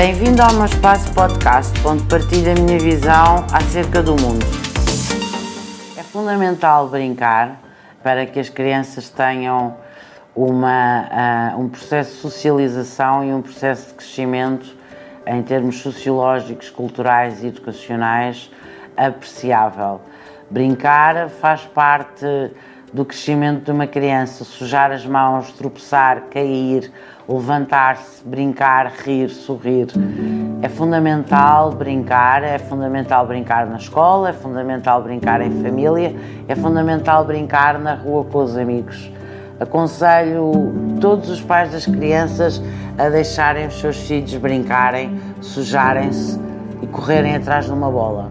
Bem-vindo ao meu espaço podcast, onde partilho a minha visão acerca do mundo. É fundamental brincar para que as crianças tenham uma, uh, um processo de socialização e um processo de crescimento em termos sociológicos, culturais e educacionais apreciável. Brincar faz parte do crescimento de uma criança, sujar as mãos, tropeçar, cair, levantar-se, brincar, rir, sorrir. É fundamental brincar, é fundamental brincar na escola, é fundamental brincar em família, é fundamental brincar na rua com os amigos. Aconselho todos os pais das crianças a deixarem os seus filhos brincarem, sujarem-se e correrem atrás de uma bola.